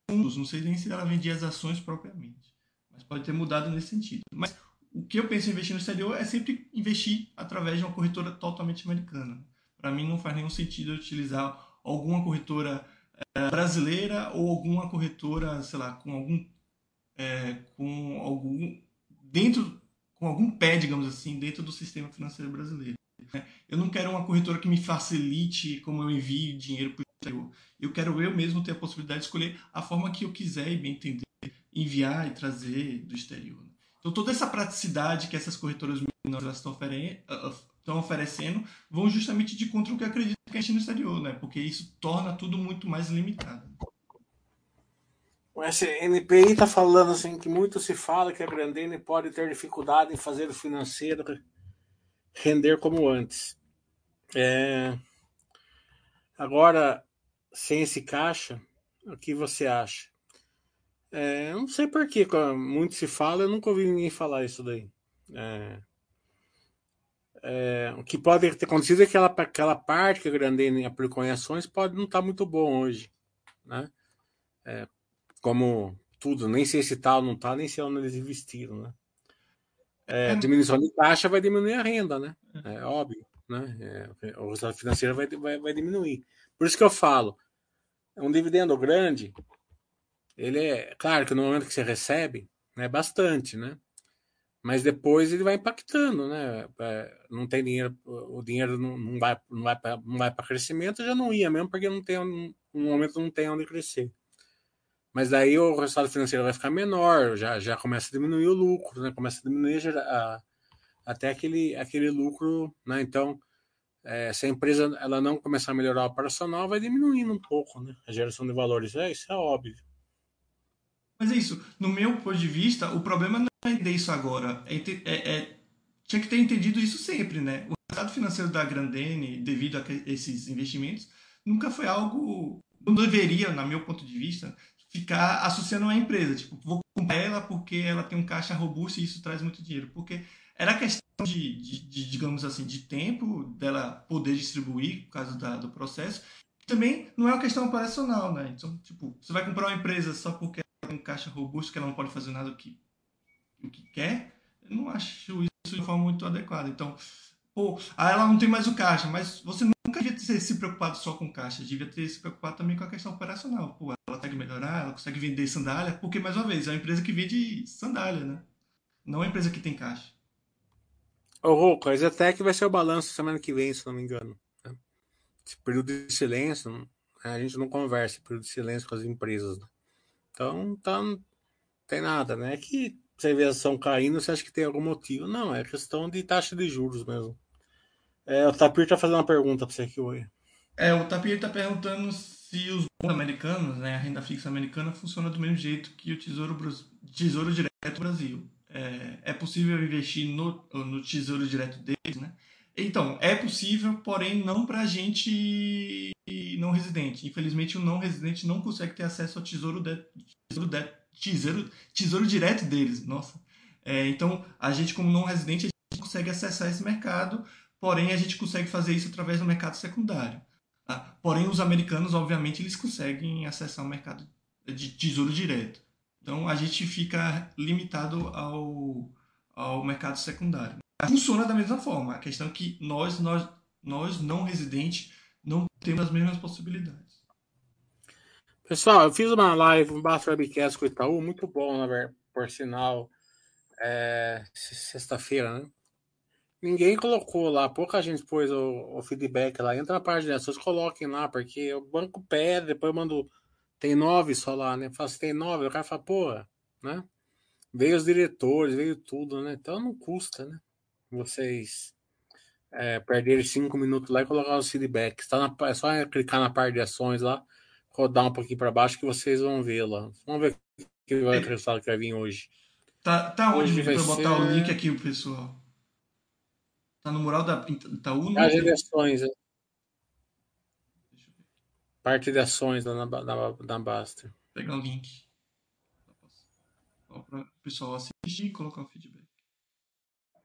fundos, não sei nem se ela vendia as ações propriamente. Mas pode ter mudado nesse sentido. Mas o que eu penso em investir no exterior é sempre investir através de uma corretora totalmente americana. Para mim não faz nenhum sentido eu utilizar alguma corretora brasileira ou alguma corretora, sei lá, com algum é, com algum dentro com algum pé, digamos assim, dentro do sistema financeiro brasileiro. Né? Eu não quero uma corretora que me facilite como eu envio dinheiro para o exterior. Eu quero eu mesmo ter a possibilidade de escolher a forma que eu quiser e bem entender, enviar e trazer do exterior. Então, toda essa praticidade que essas corretoras menores estão, ofere estão oferecendo vão justamente de contra o que acredito que a no exterior, né? Porque isso torna tudo muito mais limitado. O SNPI está falando assim que muito se fala que a Grandene pode ter dificuldade em fazer o financeiro render como antes. É... Agora, sem esse caixa, o que você acha? É, não sei por que muito se fala, eu nunca ouvi ninguém falar isso daí. É, é, o que pode ter acontecido é que aquela, aquela parte que Grandene aplicou em ações pode não estar tá muito bom hoje. Né? É, como tudo, nem sei se tal tá não está, nem sei onde eles investiram. Né? É, é, diminuição de taxa vai diminuir a renda, né? É óbvio. né? É, o resultado financeiro vai, vai, vai diminuir. Por isso que eu falo, um dividendo grande, ele é claro que no momento que você recebe, é bastante, né? Mas depois ele vai impactando, né? É, não tem dinheiro, o dinheiro não, vai, não vai para não vai para crescimento, já não ia mesmo, porque não tem, no momento não tem onde crescer. Mas daí o resultado financeiro vai ficar menor, já, já começa a diminuir o lucro, né? Começa a diminuir a, até aquele, aquele lucro, né? Então, é, se a empresa ela não começar a melhorar o operacional, vai diminuindo um pouco, né? A geração de valores. É, isso é óbvio. Mas é isso. No meu ponto de vista, o problema não é entender isso agora. É, é, é, tinha que ter entendido isso sempre, né? O resultado financeiro da Grandene, devido a esses investimentos, nunca foi algo. Não deveria, na meu ponto de vista, ficar associando a empresa. Tipo, vou comprar ela porque ela tem um caixa robusto e isso traz muito dinheiro. Porque era questão de, de, de, digamos assim, de tempo dela poder distribuir por causa da, do processo. Também não é uma questão operacional, né? Então, tipo, você vai comprar uma empresa só porque um caixa robusto que ela não pode fazer nada o que, o que quer. Eu não acho isso de forma muito adequada. Então, pô, aí ela não tem mais o caixa, mas você nunca devia ter se preocupado só com caixa, devia ter se preocupado também com a questão operacional. Pô, ela consegue melhorar, ela consegue vender sandália, porque, mais uma vez, é uma empresa que vende sandália, né? Não é uma empresa que tem caixa. Ô, Rouco, a Zetec vai ser o balanço semana que vem, se não me engano. Né? Esse período de silêncio, né, a gente não conversa, período de silêncio com as empresas. Né? Então, tá, não tem nada, né? Que você vê a ação caindo, você acha que tem algum motivo. Não, é questão de taxa de juros mesmo. É, o Tapir tá fazendo uma pergunta para você aqui hoje. É, o Tapir tá perguntando se os bons americanos, né, a renda fixa americana, funciona do mesmo jeito que o Tesouro, tesouro Direto Brasil é, é possível investir no, no tesouro direto deles, né? Então, é possível, porém não para a gente não residente. Infelizmente, o não residente não consegue ter acesso ao tesouro, de, tesouro, de, tesouro, tesouro direto deles. Nossa. É, então, a gente, como não residente, a gente consegue acessar esse mercado, porém a gente consegue fazer isso através do mercado secundário. Tá? Porém, os americanos, obviamente, eles conseguem acessar o mercado de tesouro direto. Então a gente fica limitado ao, ao mercado secundário. Funciona da mesma forma. A questão é que nós, nós, nós não residentes, não temos as mesmas possibilidades. Pessoal, eu fiz uma live, um Basta Webcast com o Itaú, muito bom, por sinal, é, sexta-feira, né? Ninguém colocou lá, pouca gente pôs o, o, feedback lá. Entra na de ações, coloquem lá, porque o banco pede, depois eu mando tem nove só lá, né? Fala, se tem nove, o cara fala, porra, né? Veio os diretores, veio tudo, né? Então não custa, né? Vocês é, perderem cinco minutos lá e colocar os feedbacks. Tá na, é só clicar na parte de ações lá, rodar um pouquinho para baixo que vocês vão ver lá. Vamos ver o que vai o resultado que vai vir hoje. Tá, tá onde, para botar ser... o link aqui pro pessoal? Tá no mural da Itaú? As ações, é. Parte de ações lá na, na, na Baster. Pegar o link. Para o pessoal assistir e colocar o feedback.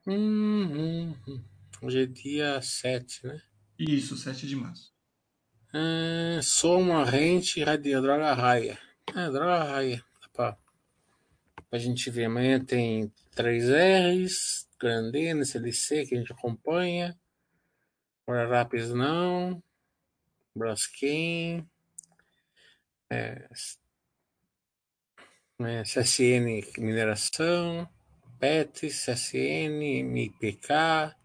Hum, hum, hum. Hoje é dia 7, né? Isso, 7 de março. É, soma rente radia, droga raia. É, droga raia. Pra, pra gente ver. Amanhã tem 3Rs, Grandena, CLC que a gente acompanha. Guararapes não. Braskem, é, é, CSN Mineração, PET, CSN, MPK,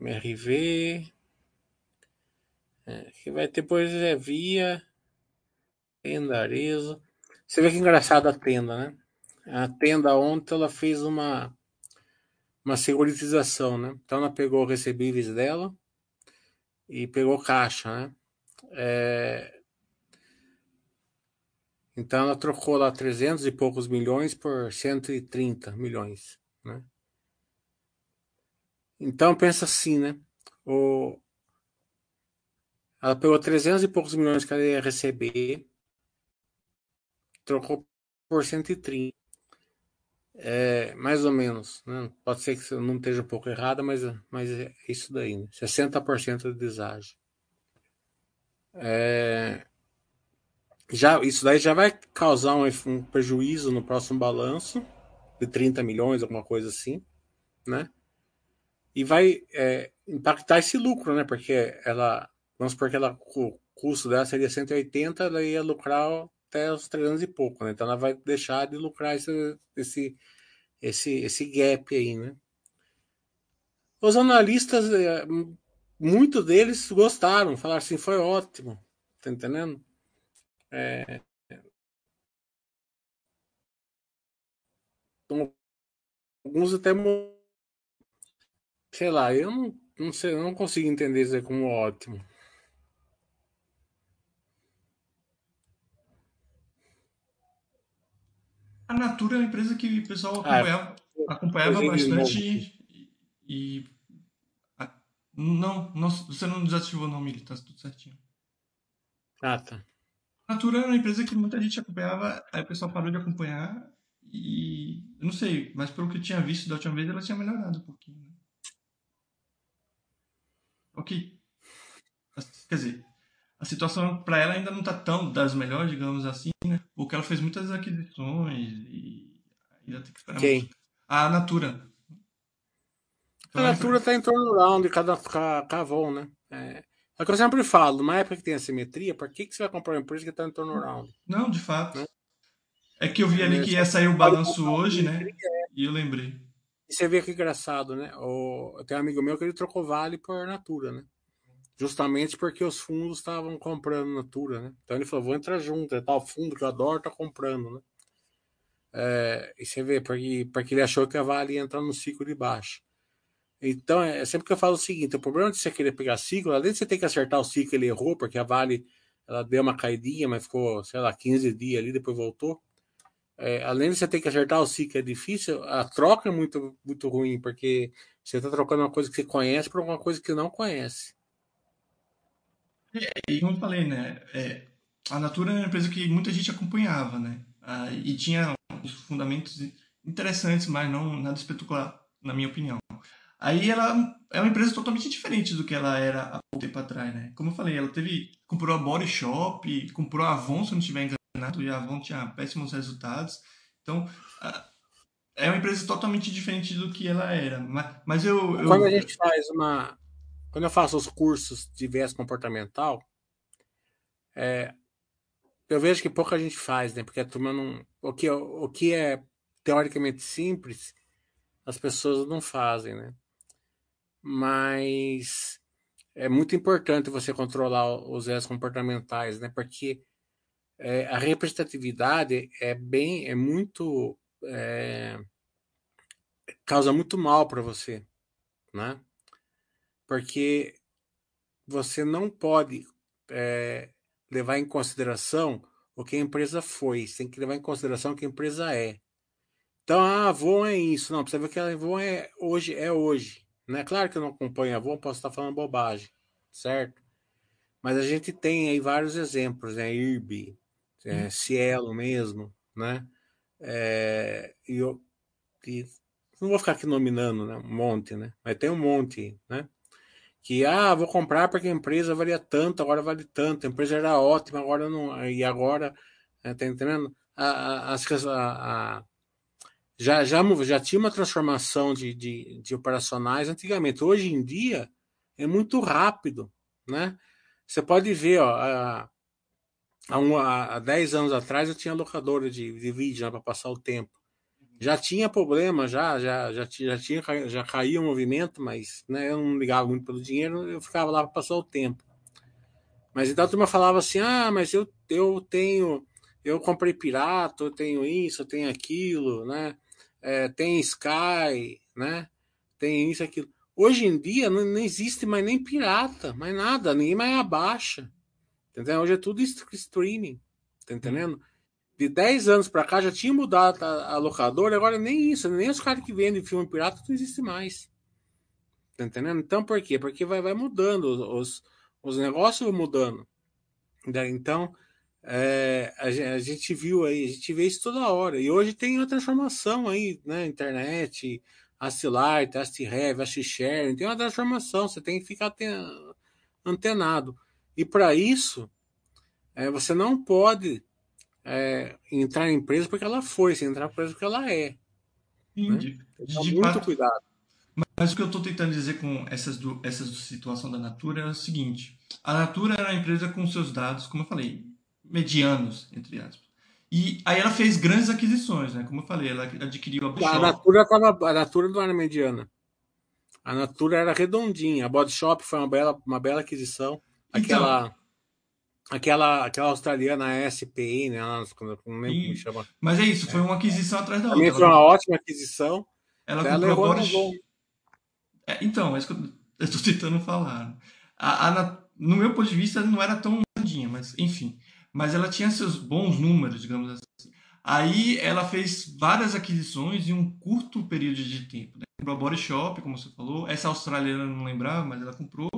MRV, é, que vai depois é Via, Tenda. Você vê que engraçado a tenda, né? A tenda ontem ela fez uma uma securitização, né? Então ela pegou recebíveis dela e pegou caixa, né? É... Então ela trocou lá 300 e poucos milhões por 130 milhões, né? Então pensa assim, né? O... Ela pegou 300 e poucos milhões que ela ia receber, trocou por 130. É, mais ou menos, né? Pode ser que não esteja um pouco errada, mas, mas é isso daí, né? 60% de deságio. É, já, isso daí já vai causar um, um, prejuízo no próximo balanço de 30 milhões, alguma coisa assim, né? E vai é, impactar esse lucro, né? Porque ela, vamos supor que ela, o custo dela seria 180, ela ia lucrar até os 300 e pouco, né? Então ela vai deixar de lucrar esse, esse, esse, esse gap aí, né? Os analistas, é, muitos deles gostaram, falaram assim, foi ótimo, tá entendendo? É, então, alguns até sei lá, eu não, não sei, não consigo entender isso como ótimo. A Natura é uma empresa que o pessoal acompanhava, ah, acompanhava bastante e, e a, não, não, você não desativou não, Mili, tá tudo certinho. Ah, tá. A Natura era uma empresa que muita gente acompanhava, aí o pessoal parou de acompanhar e eu não sei, mas pelo que eu tinha visto da última vez, ela tinha melhorado um pouquinho. Né? Ok. Quer dizer, a situação para ela ainda não está tão das melhores, digamos assim, né? Porque ela fez muitas aquisições e ainda tem que esperar Quem? Muito. A Natura. Então, a Natura está em torno round cada cavão, né? É, é o que eu sempre falo, numa época que tem assimetria, por que, que você vai comprar uma empresa que está em torno do round? Não, de fato. Né? É que eu vi ali que ia sair o balanço hoje, né? E eu lembrei. Você vê que engraçado, né? O, tem um amigo meu que ele trocou Vale por Natura, né? Justamente porque os fundos estavam comprando Natura, né? Então ele falou, vou entrar junto, é tal fundo que eu adoro, tá comprando, né? É, e você vê, porque, porque ele achou que a Vale ia entrar no ciclo de baixo. Então, é, é sempre que eu falo o seguinte: o problema de você querer pegar ciclo, além de você ter que acertar o ciclo, ele errou, porque a Vale ela deu uma caidinha, mas ficou, sei lá, 15 dias ali, depois voltou. É, além de você ter que acertar o ciclo, é difícil, a troca é muito, muito ruim, porque você está trocando uma coisa que você conhece por uma coisa que não conhece. É, e como eu falei, né? É, a Natura é uma empresa que muita gente acompanhava, né? Ah, e tinha fundamentos interessantes, mas não nada espetacular, na minha opinião. Aí ela é uma empresa totalmente diferente do que ela era há pouco tempo atrás, né? Como eu falei, ela teve comprou a Body Shop, comprou a Avon, se não estiver enganado, e a Avon tinha péssimos resultados. Então, é uma empresa totalmente diferente do que ela era. Mas, mas eu, eu... Quando a gente faz uma quando eu faço os cursos de viés comportamental, é, eu vejo que pouca gente faz, né? Porque a turma não. O que, o que é teoricamente simples, as pessoas não fazem, né? Mas é muito importante você controlar os viés comportamentais, né? Porque é, a representatividade é bem, é muito. É, causa muito mal para você, né? porque você não pode é, levar em consideração o que a empresa foi, você tem que levar em consideração o que a empresa é. Então, a Avon é isso. Não, precisa ver que a Avon é hoje, é hoje. Né? Claro que eu não acompanho a Avon, posso estar falando bobagem, certo? Mas a gente tem aí vários exemplos, né? IRB, é, Cielo mesmo, né? É, e eu e não vou ficar aqui nominando né? um monte, né? Mas tem um monte, né? que ah, vou comprar porque a empresa valia tanto, agora vale tanto, a empresa era ótima, agora não, e agora, é, tá entendendo? A, a, a, a, já, já, já tinha uma transformação de, de, de operacionais antigamente. Hoje em dia é muito rápido, né? Você pode ver, ó, há, há, um, há 10 anos atrás eu tinha locadora de, de vídeo né, para passar o tempo já tinha problema, já, já, já, já tinha, já caía o movimento, mas né, eu não ligava muito pelo dinheiro, eu ficava lá para passar o tempo. Mas então a turma falava assim: ah, mas eu, eu tenho, eu comprei pirata, eu tenho isso, eu tenho aquilo, né? É, tem Sky, né? Tem isso, aquilo. Hoje em dia não, não existe mais nem pirata, mais nada, ninguém mais abaixa. Entendeu? Hoje é tudo streaming, tá entendendo? de 10 anos para cá já tinha mudado a, a locadora, agora nem isso, nem os caras que vendem filme pirata não existe mais. Tá entendendo? Então por quê? Porque vai, vai mudando, os, os negócios vão mudando. Então, é, a, a, gente viu aí, a gente vê isso toda hora. E hoje tem uma transformação aí, né? Internet, Asilight, AstiRev, AstiShare, tem uma transformação, você tem que ficar antenado. E para isso, é, você não pode é, entrar em empresa porque ela foi, sem entrar em empresa porque ela é. Sim, né? de, então, muito fato, cuidado. Mas o que eu estou tentando dizer com essas, do, essas situação da Natura é o seguinte: a Natura era uma empresa com seus dados, como eu falei, medianos, entre aspas. E aí ela fez grandes aquisições, né? Como eu falei, ela adquiriu a Body A Natura, tava, a Natura não era mediana. A Natura era redondinha. A Body Shop foi uma bela, uma bela aquisição. Aquela. Então, Aquela, aquela australiana SPI, né? Não lembro como me chama. Mas é isso, foi uma aquisição atrás da outra. foi uma ótima aquisição. Ela, ela comprou. É, então, é isso que eu estou tentando falar. A, a, no meu ponto de vista, não era tão grandinha, mas enfim. Mas ela tinha seus bons números, digamos assim. Aí ela fez várias aquisições em um curto período de tempo. Né? Comprou a Body Shop, como você falou. Essa australiana não lembrava, mas ela comprou.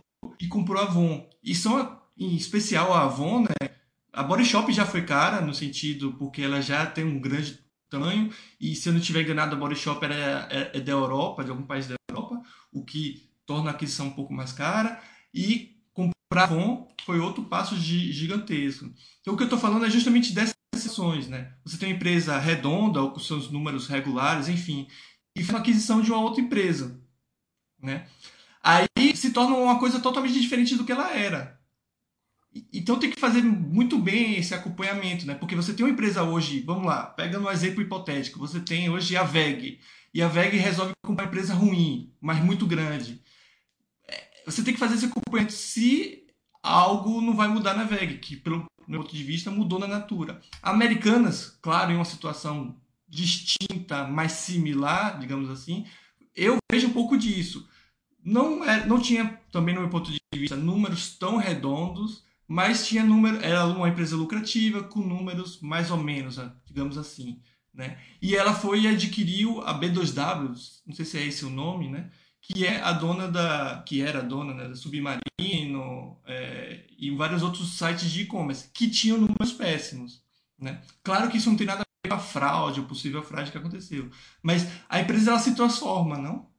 E comprou a Avon. E são em especial a Avon, né? A Body Shop já foi cara, no sentido porque ela já tem um grande tamanho, e se eu não tiver enganado, a Body Shop era, é, é da Europa, de algum país da Europa, o que torna a aquisição um pouco mais cara, e comprar a Avon foi outro passo gigantesco. Então o que eu estou falando é justamente dessas exceções, né? Você tem uma empresa redonda, ou com seus números regulares, enfim, e faz uma aquisição de uma outra empresa, né? Aí se torna uma coisa totalmente diferente do que ela era. Então tem que fazer muito bem esse acompanhamento, né? Porque você tem uma empresa hoje, vamos lá, pega um exemplo hipotético, você tem hoje a VEG, e a VEG resolve comprar uma empresa ruim, mas muito grande. É, você tem que fazer esse acompanhamento se algo não vai mudar na VEG, que pelo meu ponto de vista mudou na Natura. Americanas, claro, em uma situação distinta, mais similar, digamos assim, eu vejo um pouco disso. Não, é, não tinha, também no meu ponto de vista, números tão redondos, mas tinha número, era uma empresa lucrativa com números mais ou menos, digamos assim, né? E ela foi e adquiriu a B2W, não sei se é esse o nome, né? Que é a dona da, que era a dona né, da Submarino é, e vários outros sites de e-commerce que tinham números péssimos, né? Claro que isso não tem nada a ver com a fraude, ou possível fraude que aconteceu, mas a empresa ela se transforma, não?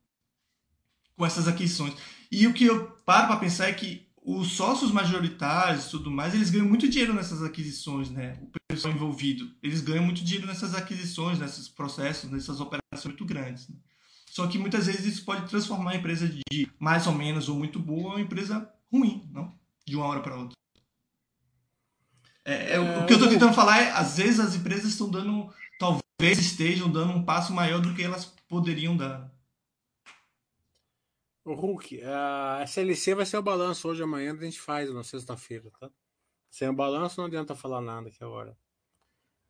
Com essas aquisições. E o que eu paro para pensar é que os sócios majoritários e tudo mais, eles ganham muito dinheiro nessas aquisições, né? O pessoal envolvido. Eles ganham muito dinheiro nessas aquisições, nesses processos, nessas operações muito grandes. Né? Só que muitas vezes isso pode transformar a empresa de mais ou menos ou muito boa em uma empresa ruim, não? De uma hora para outra. É, é, o que eu estou tentando falar é, às vezes as empresas estão dando, talvez estejam dando um passo maior do que elas poderiam dar. O Hulk, a SLC vai ser o balanço hoje, amanhã a gente faz na sexta-feira, tá? Sem o balanço não adianta falar nada aqui agora.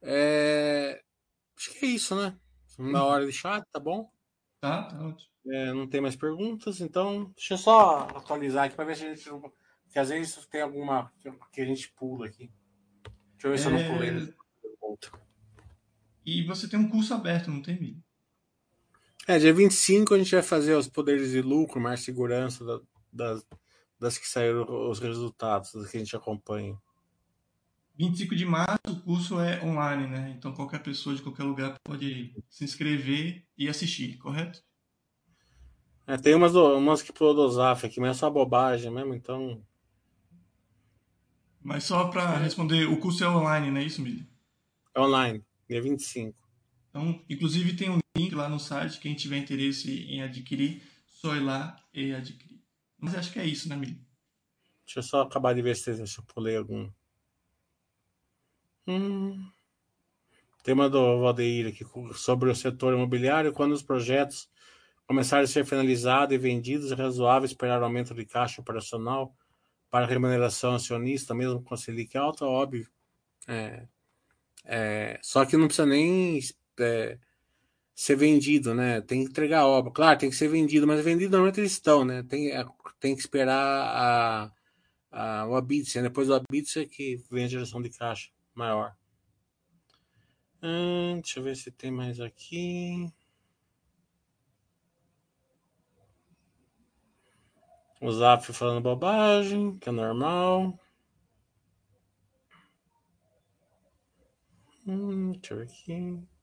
É... Acho que é isso, né? Uma hora de chat, tá bom? Tá, tá ótimo. É, não tem mais perguntas, então deixa eu só atualizar aqui para ver se a gente. Porque às vezes tem alguma que a gente pula aqui. Deixa eu ver é... se eu não pulei. É. E você tem um curso aberto, não tem, Mili? É, dia 25 a gente vai fazer os poderes de lucro, mais segurança da, das, das que saíram os resultados, das que a gente acompanha. 25 de março o curso é online, né? Então qualquer pessoa de qualquer lugar pode se inscrever e assistir, correto? É, tem umas, umas que pro Dosaf aqui, mas é só bobagem mesmo, então. Mas só para responder, o curso é online, não é isso, Mili? É online, dia 25. Então, inclusive tem um link lá no site, quem tiver interesse em adquirir, só ir lá e adquirir. Mas acho que é isso, né, Mili? Deixa eu só acabar de ver se eu pulei algum. Hum. Tema do Valdeir aqui sobre o setor imobiliário, quando os projetos começarem a ser finalizados e vendidos, é razoável esperar aumento de caixa operacional para remuneração acionista, mesmo com a Selic alta, óbvio. É, é, só que não precisa nem é, ser vendido, né? Tem que entregar a obra. Claro, tem que ser vendido, mas vendido normalmente eles estão, né? Tem, é, tem que esperar a, a, o Abitsia. Né? Depois do Abitsia é que vem a geração de caixa maior. Hum, deixa eu ver se tem mais aqui. O Zap falando bobagem, que é normal. Hum, deixa eu ver aqui.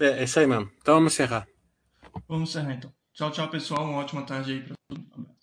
É, é isso aí mesmo. Então vamos encerrar. Vamos encerrar então. Tchau, tchau, pessoal. Uma ótima tarde aí para todos.